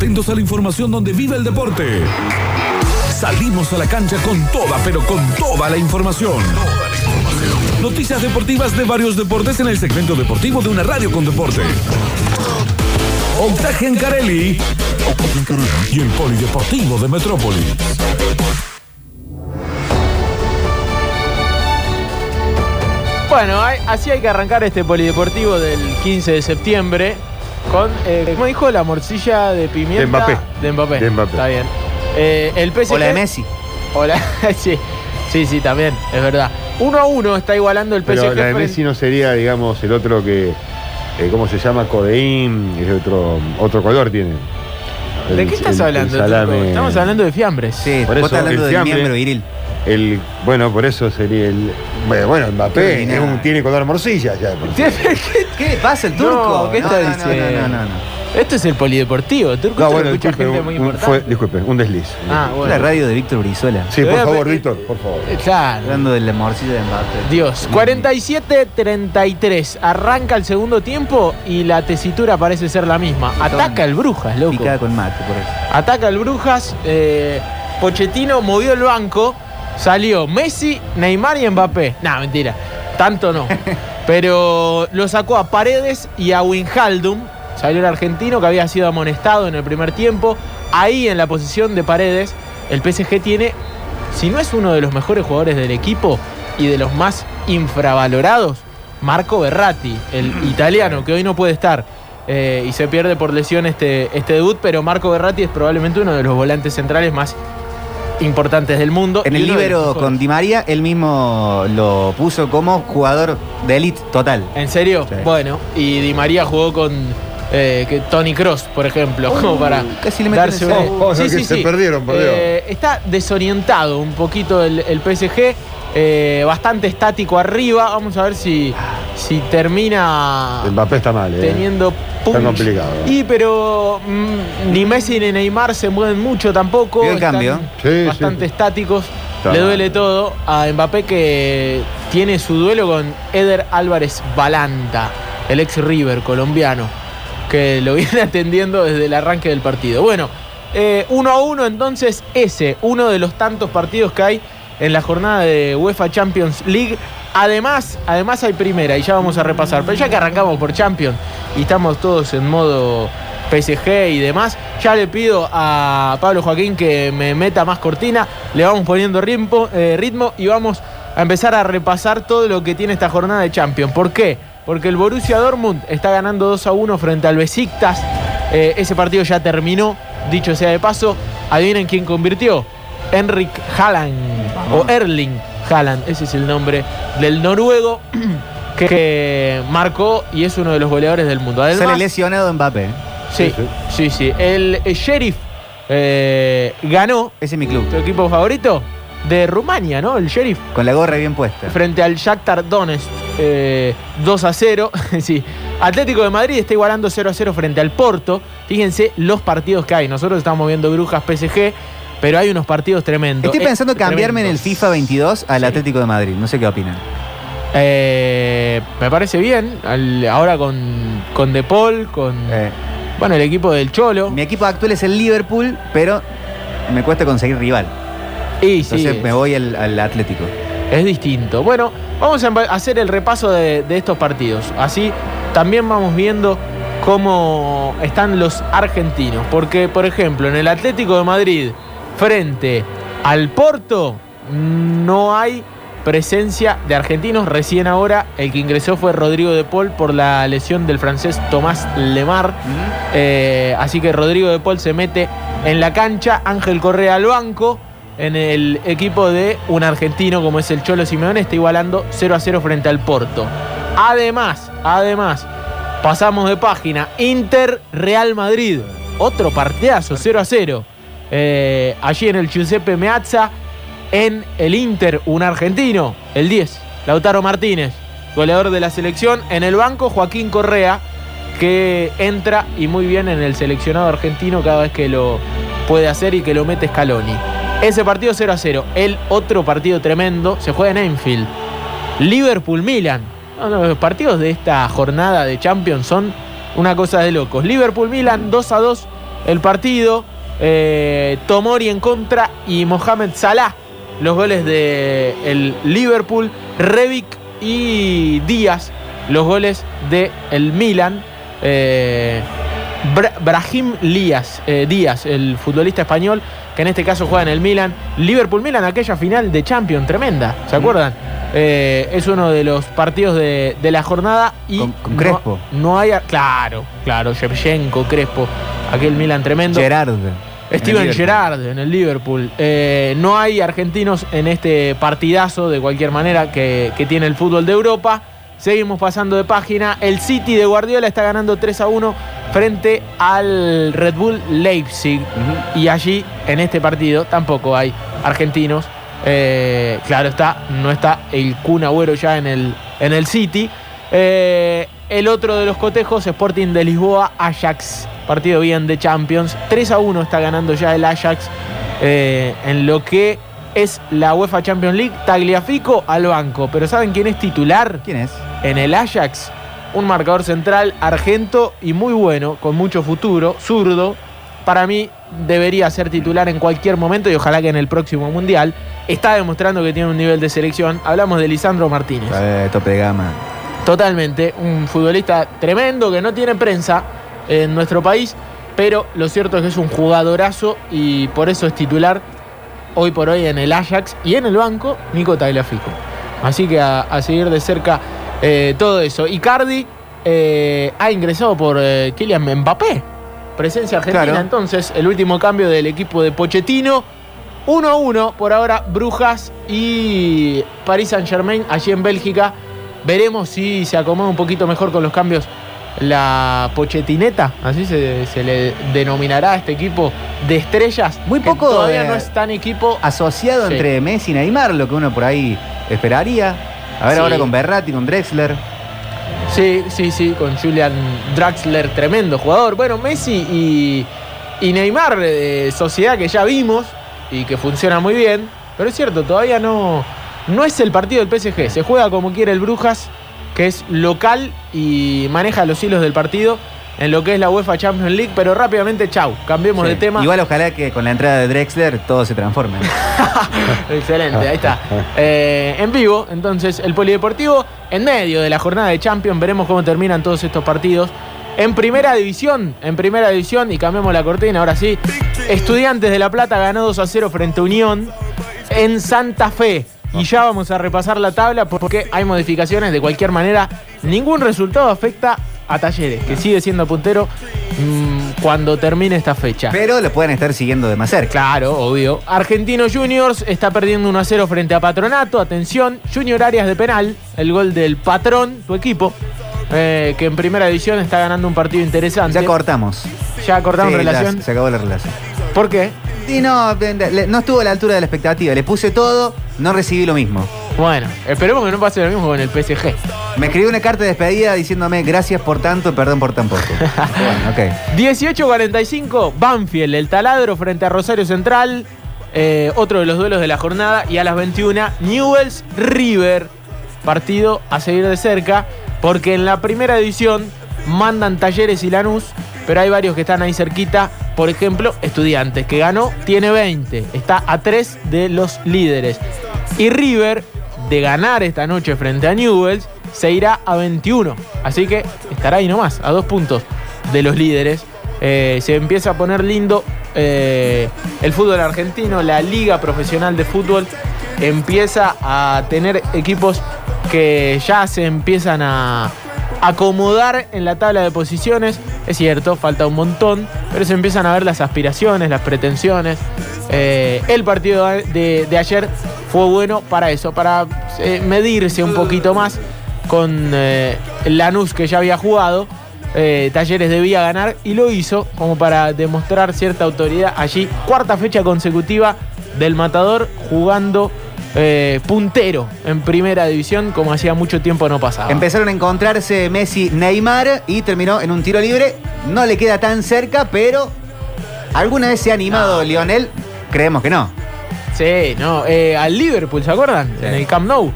Atentos a la información donde vive el deporte. Salimos a la cancha con toda, pero con toda la información. Noticias deportivas de varios deportes en el segmento deportivo de una radio con deporte. Octaje en Carelli y el Polideportivo de Metrópolis. Bueno, así hay que arrancar este polideportivo del 15 de septiembre con, eh, como dijo, la morcilla de pimienta De Mbappé. De Mbappé. De Mbappé. Está bien. Eh, el PSG. O la de Messi. Hola, sí, sí, sí, también, es verdad. Uno a uno está igualando el PSG. Pero la de Messi no sería, digamos, el otro que. eh, ¿Cómo se llama? Codeín. Es otro, otro color tiene. ¿De qué estás el- hablando? Estamos hablando de fiambres. Sí, Por vos eso estás hablando el del fiambre- miembro viril. El, bueno, por eso sería el. Bueno, Mbappé es un- tiene color morcilla ya. ¿Qué, ¿Qué le pasa al No, turco? ¿qué está no, no, diciendo? No, no, no, no. Esto es el polideportivo. Turco No, bueno, escucha disculpe, gente un- muy importante. fue, disculpe, un desliz. Ah, bueno. La radio de Víctor Brizuela. Sí, por favor, Víctor, por favor. Eh, Claro. Hablando de la morcilla de Mbappé. Dios, 47-33. Arranca el segundo tiempo y la tesitura parece ser la misma. Ataca el Brujas, loco. Picada con mate, por eso. Ataca el Brujas. eh, Pochettino movió el banco. Salió Messi, Neymar y Mbappé. Nah, mentira. Tanto no. Pero lo sacó a Paredes y a Winhaldum. Salió el argentino que había sido amonestado en el primer tiempo. Ahí en la posición de Paredes, el PSG tiene, si no es uno de los mejores jugadores del equipo y de los más infravalorados, Marco Berratti, el italiano, que hoy no puede estar. eh, y se pierde por lesión este, este debut, pero Marco Berratti es probablemente uno de los volantes centrales más importantes del mundo. En el mejores. con Di María, él mismo lo puso como jugador de elite total. ¿En serio? Sí. Bueno, y Di María jugó con eh, que Tony Cross, por ejemplo, como para casi le meten darse una- Oh, oh, que se perdieron, por Dios. Eh, está desorientado un poquito el, el PSG, eh, bastante estático arriba. Vamos a ver si, si termina Mbappé está mal, ¿eh? teniendo punch. complicado. Y pero mm, ni Messi ni Neymar se mueven mucho tampoco. Vio el están cambio. Sí, bastante sí. estáticos. Está Le mal. duele todo a Mbappé que tiene su duelo con Eder Álvarez Balanta, el ex River colombiano, que lo viene atendiendo desde el arranque del partido. Bueno, eh, uno a uno entonces ese, uno de los tantos partidos que hay en la jornada de UEFA Champions League. Además, además hay primera y ya vamos a repasar. Pero ya que arrancamos por Champions y estamos todos en modo PSG y demás, ya le pido a Pablo Joaquín que me meta más cortina. Le vamos poniendo ritmo, eh, ritmo y vamos a empezar a repasar todo lo que tiene esta jornada de Champions. ¿Por qué? Porque el Borussia Dortmund está ganando 2 a 1 frente al Besiktas. Eh, ese partido ya terminó, dicho sea de paso. Adivinen quién convirtió. Henrik Haaland o Erling Haaland, ese es el nombre del noruego que, marcó y es uno de los goleadores del mundo. Además, lesionado Mbappé. sí, Sí, sí, sí. El, el Sheriff eh, ganó Ese es mi club. tu equipo favorito de Rumania, ¿no? El Sheriff Con la gorra bien puesta. frente al Shakhtar Donetsk eh, 2 a 0. sí. Atlético de Madrid está igualando 0 a 0 frente al Porto. Fíjense los partidos que hay. Nosotros estamos viendo Brujas PSG, pero hay unos partidos tremendos. Estoy Eh, pensando cambiarme en el. FIFA 22 al Sí. Atlético de Madrid. No sé qué opinan. Eh, me parece bien. Al- ahora con, con De Paul, con Eh, bueno, el equipo del Cholo. mi equipo actual es el Liverpool, pero me cuesta conseguir rival. Y sí, Entonces me voy al, al Atlético. es distinto. Bueno, vamos a hacer el repaso de, de estos partidos. Así también vamos viendo cómo están los argentinos. Porque, por ejemplo, en el Atlético de Madrid, frente al Porto, no hay presencia de argentinos. Recién ahora el que ingresó fue Rodrigo de Paul por la lesión del francés Tomás Lemar. Eh, así que Rodrigo de Paul se mete en la cancha, Ángel Correa al banco. En el equipo de un argentino como es el Cholo Simeone está igualando 0 a 0 frente al Porto. Además, además, pasamos de página. Inter Real Madrid. Otro partidazo, 0 a 0. Eh, allí en el Giuseppe Meazza. En el Inter, un argentino, el 10, Lautaro Martínez, goleador de la selección. En el banco, Joaquín Correa, que entra y muy bien en el seleccionado argentino cada vez que lo puede hacer y que lo mete Scaloni. Ese partido 0 a 0. El otro partido tremendo se juega en Enfield. Liverpool-Milan. Los partidos de esta jornada de Champions son una cosa de locos. Liverpool-Milan 2 a 2 el partido. Eh, Tomori en contra y Mohamed Salah. Los goles de el Liverpool, Rebic y Díaz. Los goles de el Milan. Eh, Bra- Brahim Díaz, eh, Díaz, el futbolista español, que en este caso juega en el Milan. Liverpool-Milan, aquella final de Champions tremenda, ¿se acuerdan? Eh, es uno de los partidos de, de la jornada y Con- con no- Crespo. No, hay, claro, claro, Shevchenko, Crespo, aquel Milan tremendo. Gerard. Steven En Gerrard en el Liverpool. Eh, no hay argentinos en este partidazo, de cualquier manera, que, que tiene el fútbol de Europa. Seguimos pasando de página. El City de Guardiola está ganando 3 a 1 frente al Red Bull Leipzig. Y allí, en este partido, tampoco hay argentinos. Eh, claro está, no está el Kun Agüero ya en el, en el City. Eh, el otro de los cotejos, Sporting de Lisboa, Ajax. Partido bien de Champions. 3 a 1 está ganando ya el Ajax eh, en lo que es la UEFA Champions League. Tagliafico al banco. Pero ¿saben quién es titular ¿Quién es? en el Ajax? Un marcador central argento y muy bueno, con mucho futuro, zurdo. Para mí debería ser titular en cualquier momento y ojalá que en el próximo Mundial. Está demostrando que tiene un nivel de selección. Hablamos de Lisandro Martínez. Eh, tope de gama. Totalmente, un futbolista tremendo que no tiene prensa en nuestro país, pero lo cierto es que es un jugadorazo y por eso es titular hoy por hoy en el Ajax y en el banco Nico Tagliafico. Así que a, a seguir de cerca eh, todo eso. Icardi eh, ha ingresado por eh, Kylian Mbappé, presencia argentina. Claro. Entonces, el último cambio del equipo de Pochettino. 1 a 1 por ahora, Brujas y Paris Saint Germain allí en Bélgica. Veremos si se acomoda un poquito mejor con los cambios la Pochetineta, así se, se le denominará a este equipo de estrellas. Muy que poco, Todavía eh, no es tan equipo. Asociado Sí. entre Messi y Neymar, lo que uno por ahí esperaría. A ver Sí. ahora con Berratti, con Drexler. Sí, sí, sí, con Julian Draxler, tremendo jugador. Bueno, Messi y, y Neymar, eh, sociedad que ya vimos y que funciona muy bien. Pero es cierto, todavía no, no es el partido del PSG. Se juega como quiere el Brujas, que es local y maneja los hilos del partido en lo que es la UEFA Champions League. Pero rápidamente, chau, cambiemos Sí. de tema. Igual ojalá que con la entrada de Drexler todo se transforme. Excelente, ahí está. Eh, en vivo, entonces, el Polideportivo, en medio de la jornada de Champions, veremos cómo terminan todos estos partidos. En primera división, en primera división, y cambiamos la cortina, ahora sí. Estudiantes de La Plata ganó 2 a 0 frente a Unión en Santa Fe. Y ya vamos a repasar la tabla porque hay modificaciones. De cualquier manera, ningún resultado afecta a Talleres, que sigue siendo puntero mm, cuando termine esta fecha. Pero lo pueden estar siguiendo de más cerca. Claro, obvio. Argentinos Juniors está perdiendo 1 a 0 frente a Patronato. Atención, Junior Arias de penal. El gol del patrón, tu equipo. eh, que en primera división está ganando un partido interesante. Ya cortamos. Ya cortaron Sí, relación. ya se acabó la relación. ¿Por qué? Y no, no estuvo a la altura de la expectativa. Le puse todo, no recibí lo mismo. Bueno, esperemos que no pase lo mismo con el PSG. Me escribió una carta de despedida diciéndome gracias por tanto, perdón por tan poco. bueno, ok. 18-45, Banfield, el taladro frente a Rosario Central. eh, otro de los duelos de la jornada. Y a las 21, Newells River. Partido a seguir de cerca. Porque en la primera edición mandan Talleres y Lanús. Pero hay varios que están ahí cerquita. Por ejemplo, Estudiantes, que ganó, tiene 20. Está a 3 de los líderes. Y River, de ganar esta noche frente a Newells, se irá a 21. Así que estará ahí nomás, a dos puntos de los líderes. Eh, se empieza a poner lindo eh, el fútbol argentino, la liga profesional de fútbol empieza a tener equipos que ya se empiezan a acomodar en la tabla de posiciones. Es cierto, falta un montón, pero se empiezan a ver las aspiraciones, las pretensiones. Eh, el partido de, de ayer fue bueno para eso, para eh, medirse un poquito más con eh, Lanús que ya había jugado. Eh, Talleres debía ganar y lo hizo como para demostrar cierta autoridad allí. Cuarta fecha consecutiva del Matador jugando eh, puntero en primera división como hacía mucho tiempo no pasaba. Empezaron a encontrarse Messi, Neymar y terminó en un tiro libre. No le queda tan cerca, pero ¿alguna vez se ha animado No. Lionel? Creemos que no. Sí, no, eh, al Liverpool, ¿se acuerdan? Sí. En el Camp Nou,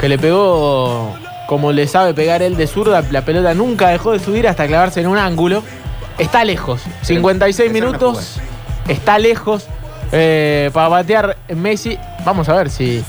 que le pegó como le sabe pegar él de zurda, la pelota nunca dejó de subir hasta clavarse en un ángulo. está lejos. 56 Pero- minutos, está lejos eh, para batear Messi. Vamos a ver si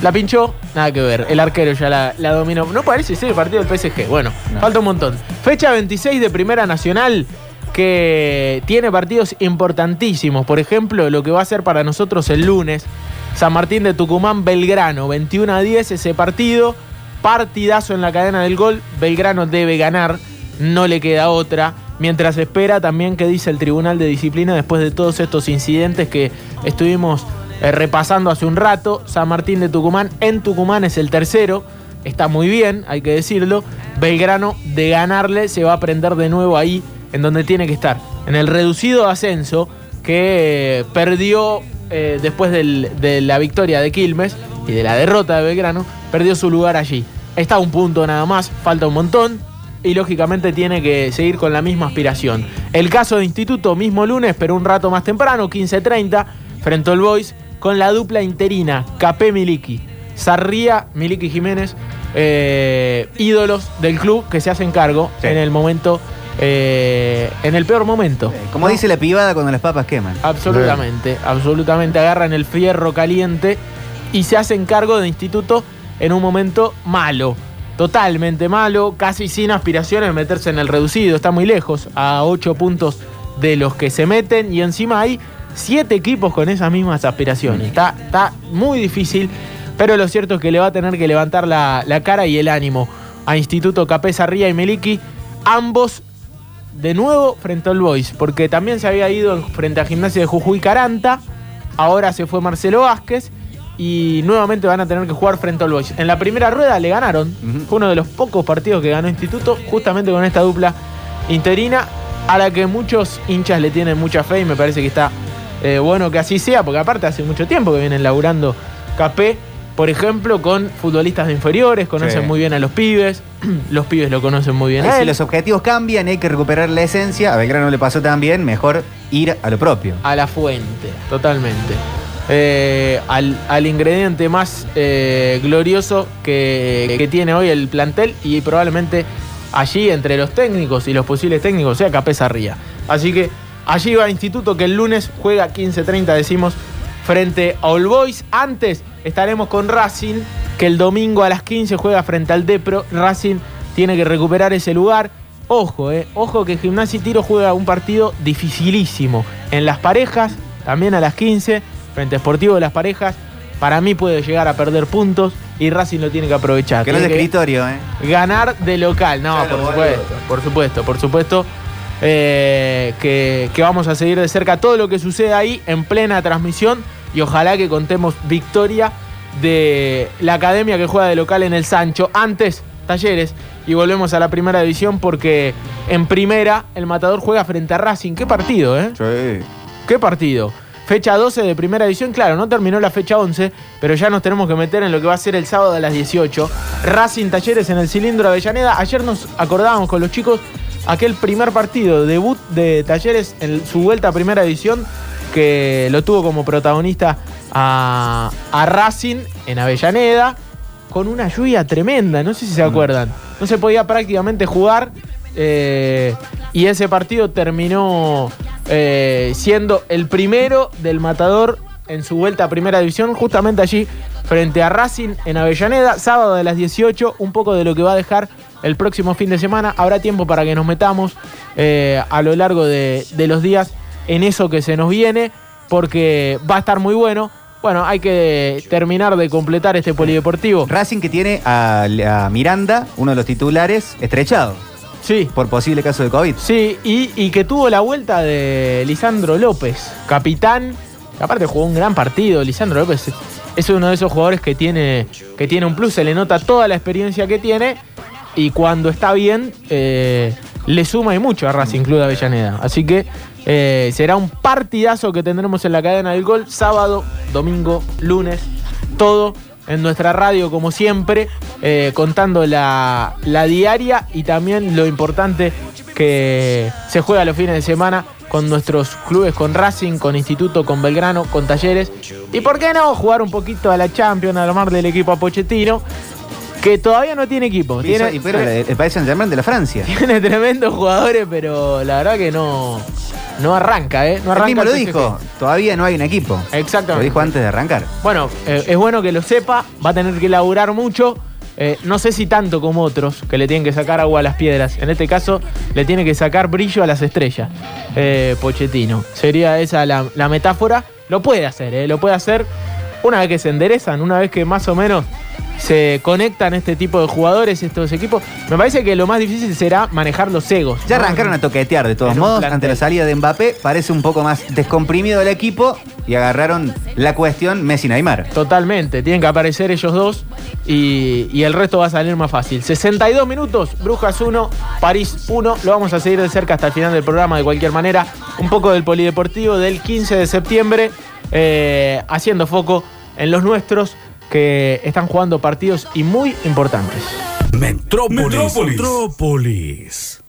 la pinchó. Nada que ver, el arquero ya la, la dominó. No parece ser el partido del PSG. Bueno, No. falta un montón. Fecha 26 de Primera Nacional que tiene partidos importantísimos. Por ejemplo, lo que va a ser para nosotros el lunes. San Martín de Tucumán, Belgrano, 21 a 10 ese partido. Partidazo en la cadena del gol. Belgrano debe ganar, no le queda otra. Mientras espera también que dice el Tribunal de Disciplina después de todos estos incidentes que estuvimos eh, repasando hace un rato. San Martín de Tucumán en Tucumán es el tercero. Está muy bien, hay que decirlo. Belgrano de ganarle se va a prender de nuevo ahí en donde tiene que estar. En el reducido ascenso que eh, perdió eh, después de la victoria de Quilmes y de la derrota de Belgrano, perdió su lugar allí. Está a un punto nada más, falta un montón y lógicamente tiene que seguir con la misma aspiración. El caso de Instituto, mismo lunes, pero un rato más temprano, 15.30, frente al Boys, con la dupla interina, Capé Miliki. Sarría, Miliki Jiménez, eh, ídolos del club que se hacen cargo Sí. en el momento, eh, en el peor momento. Como dice la pibada cuando las papas queman. Absolutamente, absolutamente agarran el fierro caliente y se hacen cargo de instituto en un momento malo, totalmente malo, casi sin aspiraciones de meterse en el reducido, está muy lejos, a 8 puntos de los que se meten y encima hay 7 equipos con esas mismas aspiraciones. Está, está muy difícil, pero lo cierto es que le va a tener que levantar la, la cara y el ánimo a Instituto Capé Sarría y Meliki, ambos de nuevo frente al Boys, porque también se había ido en- frente a Gimnasia de Jujuy Caranta, ahora se fue Marcelo Vázquez y nuevamente van a tener que jugar frente al Boys. En la primera rueda le ganaron, fue uno de los pocos partidos que ganó Instituto, justamente con esta dupla interina, a la que muchos hinchas le tienen mucha fe y me parece que está eh, bueno que así sea, porque aparte hace mucho tiempo que vienen laburando Capé, por ejemplo, con futbolistas de inferiores, conocen Sí. muy bien a los pibes, los pibes lo conocen muy bien a si los objetivos cambian, hay que recuperar la esencia. A Belgrano le pasó también, mejor ir a lo propio. A la fuente, totalmente. Eh, al, al ingrediente más eh, glorioso que, que tiene hoy el plantel y probablemente allí entre los técnicos y los posibles técnicos sea Capé Sarría. Así que allí va Instituto que el lunes juega 15.30 decimos frente a All Boys. Antes estaremos con Racing que el domingo a las 15 juega frente al Depro. Racing tiene que recuperar ese lugar. Ojo, eh, ojo que Gimnasia y Tiro juega un partido dificilísimo. En las parejas, también a las 15, frente a Sportivo de las parejas, para mí puede llegar a perder puntos y Racing lo tiene que aprovechar. Que no es escritorio, ¿eh? ganar de local. No, Claro, por supuesto, por supuesto, por supuesto. Eh, que, que vamos a seguir de cerca todo lo que sucede ahí en plena transmisión y ojalá que contemos victoria de la academia que juega de local en el Sancho. Antes, Talleres. Y volvemos a la primera división porque en primera el Matador juega frente a Racing. ¿Qué partido, eh? Sí. ¿Qué partido? Fecha 12 de primera edición, claro, no terminó la fecha 11, pero ya nos tenemos que meter en lo que va a ser el sábado a las 18. Racing Talleres en el cilindro de Avellaneda. Ayer nos acordábamos con los chicos aquel primer partido, debut de Talleres en su vuelta a primera edición, que lo tuvo como protagonista a, a Racing en Avellaneda, con una lluvia tremenda, no sé si se acuerdan. No se podía prácticamente jugar. eh, y ese partido terminó eh, siendo el primero del Matador en su vuelta a Primera División, justamente allí frente a Racing en Avellaneda, sábado de las 18, un poco de lo que va a dejar el próximo fin de semana. Habrá tiempo para que nos metamos eh, a lo largo de, de los días en eso que se nos viene, porque va a estar muy bueno. Bueno, hay que terminar de completar este polideportivo. Racing que tiene a, a Miranda, uno de los titulares, estrechado Sí, por posible caso de COVID. Sí, y, y que tuvo la vuelta de Lisandro López, capitán. que Aparte jugó un gran partido. Lisandro López es- es uno de esos jugadores que tiene, que tiene un plus, se le nota toda la experiencia que tiene. Y cuando está bien, eh, le suma y mucho a Racing Club de Avellaneda. Así que eh, será un partidazo que tendremos en la cadena del gol sábado, domingo, lunes, todo en nuestra radio como siempre, eh, contando la, la diaria y también lo importante que se juega los fines de semana con nuestros clubes, con Racing, con Instituto, con Belgrano, con Talleres. Y por qué no jugar un poquito a la Champions, a lo más del equipo a Pochettino. Que todavía no tiene equipo. Tiene, y pero el, el Paris Saint Germain de la Francia. tiene tremendos jugadores, pero la verdad que no, no arranca, ¿eh? No Él arranca mismo lo dijo, todavía no hay un equipo. Exactamente. Lo dijo antes de arrancar. Bueno, eh, es bueno que lo sepa, va a tener que laburar mucho. eh, no sé si tanto como otros, que le tienen que sacar agua a las piedras. En este caso, le tiene que sacar brillo a las estrellas. Eh, Pochettino. Sería esa la, la metáfora. Lo puede hacer, eh, lo puede hacer una vez que se enderezan, una vez que más o menos se conectan este tipo de jugadores, estos equipos. Me parece que lo más difícil será manejar los egos. Ya ¿no? arrancaron a toquetear de todos En modos. Ante la salida de Mbappé, parece un poco más descomprimido el equipo y agarraron la cuestión Messi-Neymar. Totalmente, tienen que aparecer ellos dos y, y el resto va a salir más fácil. 62 minutos, Brujas 1, París 1. Lo vamos a seguir de cerca hasta el final del programa de cualquier manera. Un poco del polideportivo del 15 de septiembre, eh, haciendo foco en los nuestros que están jugando partidos y muy importantes. Metrópolis. Metrópolis.